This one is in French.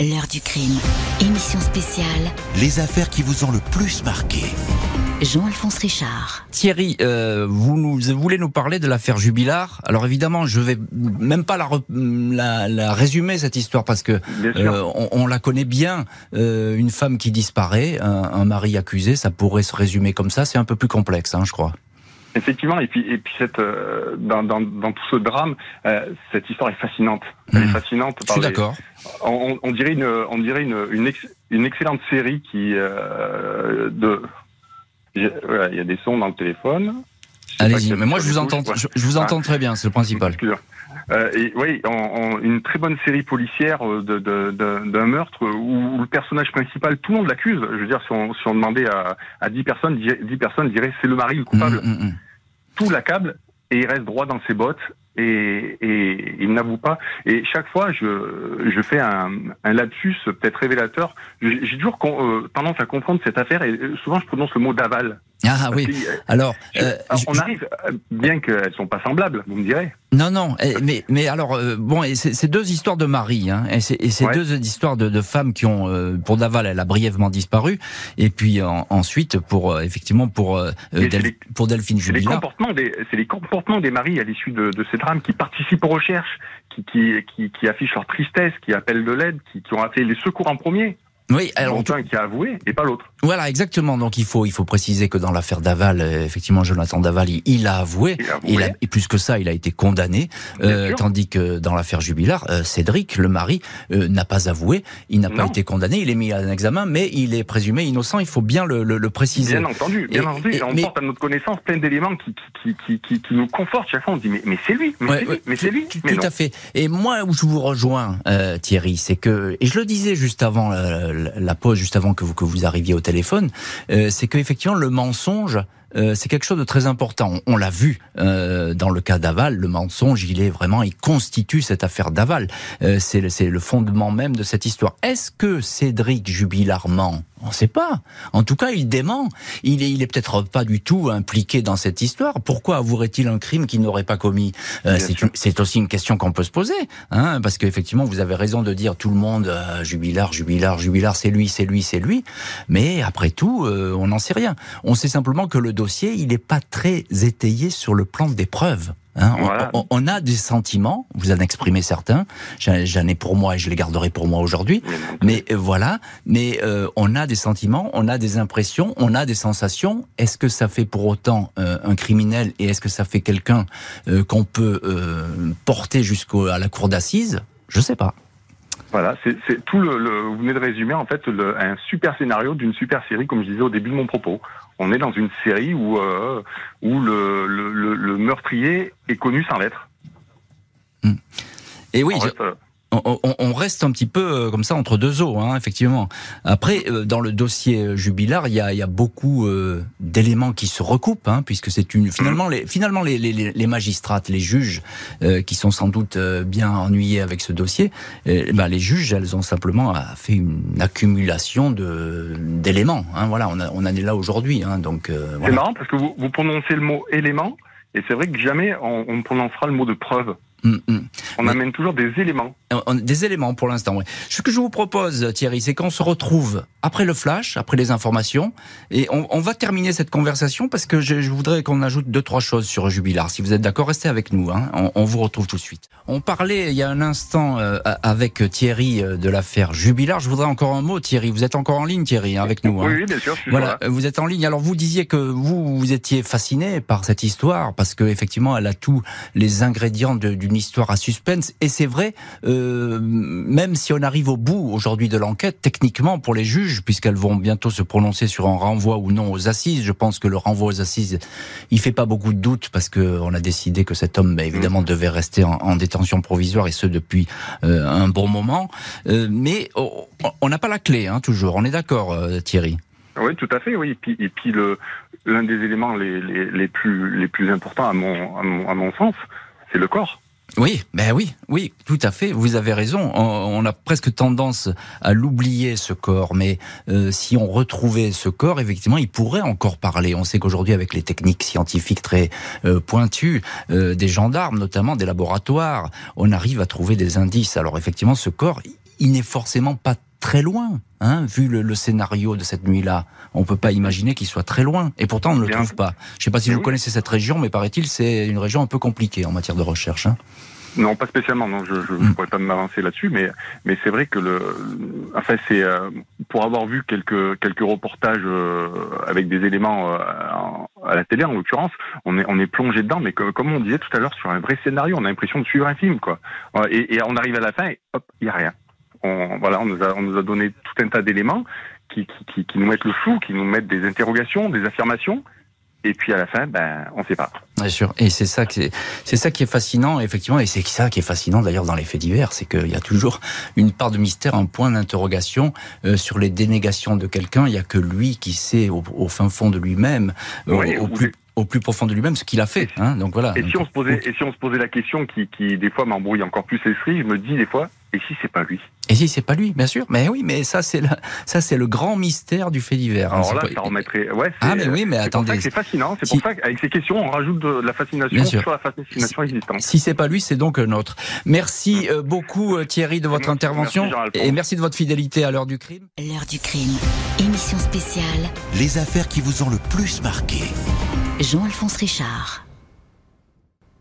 L'heure du crime. Émission spéciale. Les affaires qui vous ont le plus marqué. Jean-Alphonse Richard. Thierry, euh, vous nous voulez nous parler de l'affaire Jubilard. Alors évidemment, je vais même pas la, la, la résumer cette histoire parce que euh, on, on, la connaît bien. Euh, une femme qui disparaît, un, un, mari accusé, ça pourrait se résumer comme ça. C'est un peu plus complexe, hein, je crois. Effectivement, et puis et puis cette euh, dans, dans, dans tout ce drame, euh, cette histoire est fascinante. Elle est Mmh. fascinante. Je par suis les- d'accord. On, on dirait une on dirait une une, ex- une excellente série qui euh, de il y a des sons dans le téléphone. Allez-y. Mais moi, je vous entends. Je, je vous entends très bien. C'est le principal. Euh, et oui, en, en- une très bonne série policière euh, de- de- de- d'un meurtre où, le personnage principal, tout le monde l'accuse. Je veux dire, si on, si on demandait à, à 10 personnes, 10, 10 personnes diraient c'est le mari le coupable. Mmh, mmh, mmh. Tout l'accable et il reste droit dans ses bottes et, et il n'avoue pas. Et chaque fois, je, je fais un, un lapsus peut-être révélateur. J'ai j'ai toujours con- euh, tendance à comprendre cette affaire et euh, souvent je prononce le mot d'aval. Ah oui. Parce que, euh, Alors, euh, on arrive, euh, bien qu'elles sont pas semblables, vous me direz. Non, non, eh, mais, mais alors, euh, bon, et c'est deux histoires de mari, hein, et c'est Ouais. deux histoires de, de femmes qui ont, euh, pour Daval, elle a brièvement disparu, et puis en- ensuite, pour euh, effectivement, pour, euh, Del- les- pour Delphine C'est les Jubilard. comportements des, c'est les comportements des maris à l'issue de, de ces drames qui participent aux recherches, qui, qui, qui, qui affichent leur tristesse, qui appellent de l'aide, qui, qui ont appelé les secours en premier. Oui, alors, un qui a avoué et pas l'autre. voilà, exactement. Donc il faut, il faut préciser que dans l'affaire Daval, euh, effectivement, Jonathan Daval, il, il a avoué. Il a avoué. Il a- et plus que ça, il a été condamné. Euh, tandis que dans l'affaire Jubilard, euh, Cédric, le mari, euh, n'a pas avoué. Il n'a pas été condamné. Il est mis à un examen, mais il est présumé innocent. Il faut bien le, le, le préciser. Bien entendu, bien Et- entendu. et- on mais- porte à notre connaissance plein d'éléments qui, qui, qui, qui, qui nous confortent. Chaque fois, on dit mais, mais c'est lui, mais Ouais, c'est lui, ouais, mais tout- c'est lui. Tout, mais tout non. à fait. Et moi, où je vous rejoins, Thierry, c'est que, et je le disais juste avant la, pause, juste avant que vous, que vous arriviez au téléphone, euh, c'est que effectivement le mensonge. euh, c'est quelque chose de très important. On, l'a vu euh, dans le cas d'Aval. Le mensonge, il est vraiment, il constitue cette affaire d'Aval. Euh, c'est le- fondement même de cette histoire. Est-ce que Cédric Jubilard ment On ne sait pas. En tout cas, il dément. Il est, il est peut-être pas du tout impliqué dans cette histoire. Pourquoi avouerait-il un crime qu'il n'aurait pas commis? Euh, c'est aussi une question qu'on peut se poser, hein, parce qu'effectivement, vous avez raison de dire tout le monde euh, Jubilard, Jubilard, Jubilard, c'est lui, c'est lui, c'est lui. Mais après tout, euh, on n'en sait rien. On sait simplement que le dossier, il n'est pas très étayé sur le plan des preuves. Hein, on- Voilà. on, on a des sentiments, vous en exprimez certains, j'en ai pour moi et je les garderai pour moi aujourd'hui, mais euh, voilà, mais euh, on a des sentiments, on a des impressions, on a des sensations. Est-ce que ça fait pour autant euh, un criminel et est-ce que ça fait quelqu'un euh, qu'on peut porter jusqu'à la cour d'assises? Je sais pas. Voilà, c'est tout le, le- Vous venez de résumer en fait le, un super scénario d'une super série, comme je disais au début de mon propos. On est dans une série où euh, où le, le, meurtrier est connu sans l'être. Et oui, On je- reste, euh, on, on- reste un petit peu euh, comme ça entre deux eaux, hein, effectivement. Après, euh, dans le dossier euh, Jubilard, il y a, y a beaucoup euh, d'éléments qui se recoupent, hein, puisque c'est une finalement les finalement les, les, les magistrates, les juges, euh, qui sont sans doute bien ennuyés avec ce dossier, ben, les juges, elles ont simplement fait une accumulation de d'éléments. Hein, voilà, on, a, on en est là aujourd'hui, hein, donc euh, C'est voilà. marrant parce que vous, vous prononcez le mot élément et c'est vrai que jamais on, on prononcera le mot de preuve. Hum, hum. On Mais- amène toujours des éléments. On- Des éléments pour l'instant, oui. Ce que je vous propose, Thierry, c'est qu'on se retrouve après le flash, après les informations, et on, on va terminer cette conversation parce que je, je voudrais qu'on ajoute deux, trois choses sur Jubilard. Si vous êtes d'accord, restez avec nous. Hein. On, on vous retrouve tout de suite. On parlait il y a un instant euh, avec Thierry euh, de l'affaire Jubilard. Je voudrais encore un mot, Thierry. Vous êtes encore en ligne, Thierry, hein, avec nous. hein. Oui, bien sûr. Je suis Voilà, là. euh, vous êtes en ligne. Alors vous disiez que vous vous étiez fasciné par cette histoire parce que effectivement elle a tous les ingrédients de- d'une histoire à suspense. Et c'est vrai, euh, même si on arrive au bout aujourd'hui de l'enquête, techniquement pour les juges, puisqu'elles vont bientôt se prononcer sur un renvoi ou non aux assises, je pense que le renvoi aux assises, il fait pas beaucoup de doute parce que on a décidé que cet homme, bah, évidemment, devait rester en, en détention provisoire et ce depuis euh, un bon moment. Euh, mais oh, on n'a pas la clé, hein, toujours. On est d'accord, Thierry. Oui, tout à fait, oui. Et puis, et puis le l'un des éléments les, les, les plus les plus importants à mon à mon, à mon sens, c'est le corps. Oui, ben oui, oui, tout à fait. Vous avez raison. On, a presque tendance à l'oublier ce corps, mais euh, si on retrouvait ce corps, effectivement, il pourrait encore parler. On sait qu'aujourd'hui, avec les techniques scientifiques très euh, pointues, euh, des gendarmes, notamment des laboratoires, on arrive à trouver des indices. Alors effectivement, ce corps, il n'est forcément pas très loin, hein, vu le, scénario de cette nuit-là. On peut pas imaginer qu'il soit très loin. Et pourtant, on ne le trouve pas. Je ne sais pas si vous connaissez cette région, mais paraît-il, c'est une région un peu compliquée en matière de recherche. Hein. Non, pas spécialement. Non, je ne mm. pourrais pas m'avancer là-dessus, mais mais c'est vrai que le, enfin c'est euh, pour avoir vu quelques quelques reportages euh, avec des éléments euh, à la télé en l'occurrence, on est on est plongé dedans, mais comme, on disait tout à l'heure sur un vrai scénario, on a l'impression de suivre un film, quoi. Et, et on arrive à la fin et hop, il y a rien. On, voilà, on nous a on nous a donné tout un tas d'éléments qui, qui, qui nous mettent le flou, qui nous mettent des interrogations, des affirmations et puis à la fin, ben, on ne sait pas. Bien sûr. Et c'est ça qui est, c'est ça qui est fascinant, effectivement, et c'est ça qui est fascinant d'ailleurs dans les faits divers, c'est qu'il y a toujours une part de mystère, un point d'interrogation euh, sur les dénégations de quelqu'un. Il y a que lui qui sait au, fin fond de lui-même, euh, au, plus, au plus profond de lui-même ce qu'il a fait. Hein, donc voilà. Et si on se posait, et si on se posait la question qui, qui des fois m'embrouille encore plus l'esprit, je me dis des fois, et si c'est pas lui Et si c'est pas lui, bien sûr. Mais oui, mais ça c'est le, ça c'est le grand mystère du fait divers. Hein. Alors là, ça remettrait. Ouais, ah mais oui, mais attendez. C'est fascinant. C'est pour ça qu'avec ces questions, on rajoute de la fascination sur la fascination existante. Si c'est pas lui, c'est donc un autre. Merci euh, beaucoup euh, Thierry de votre intervention et merci de votre fidélité à l'heure du crime. L'heure du crime, émission spéciale. Les affaires qui vous ont le plus marqué. Jean-Alphonse Richard.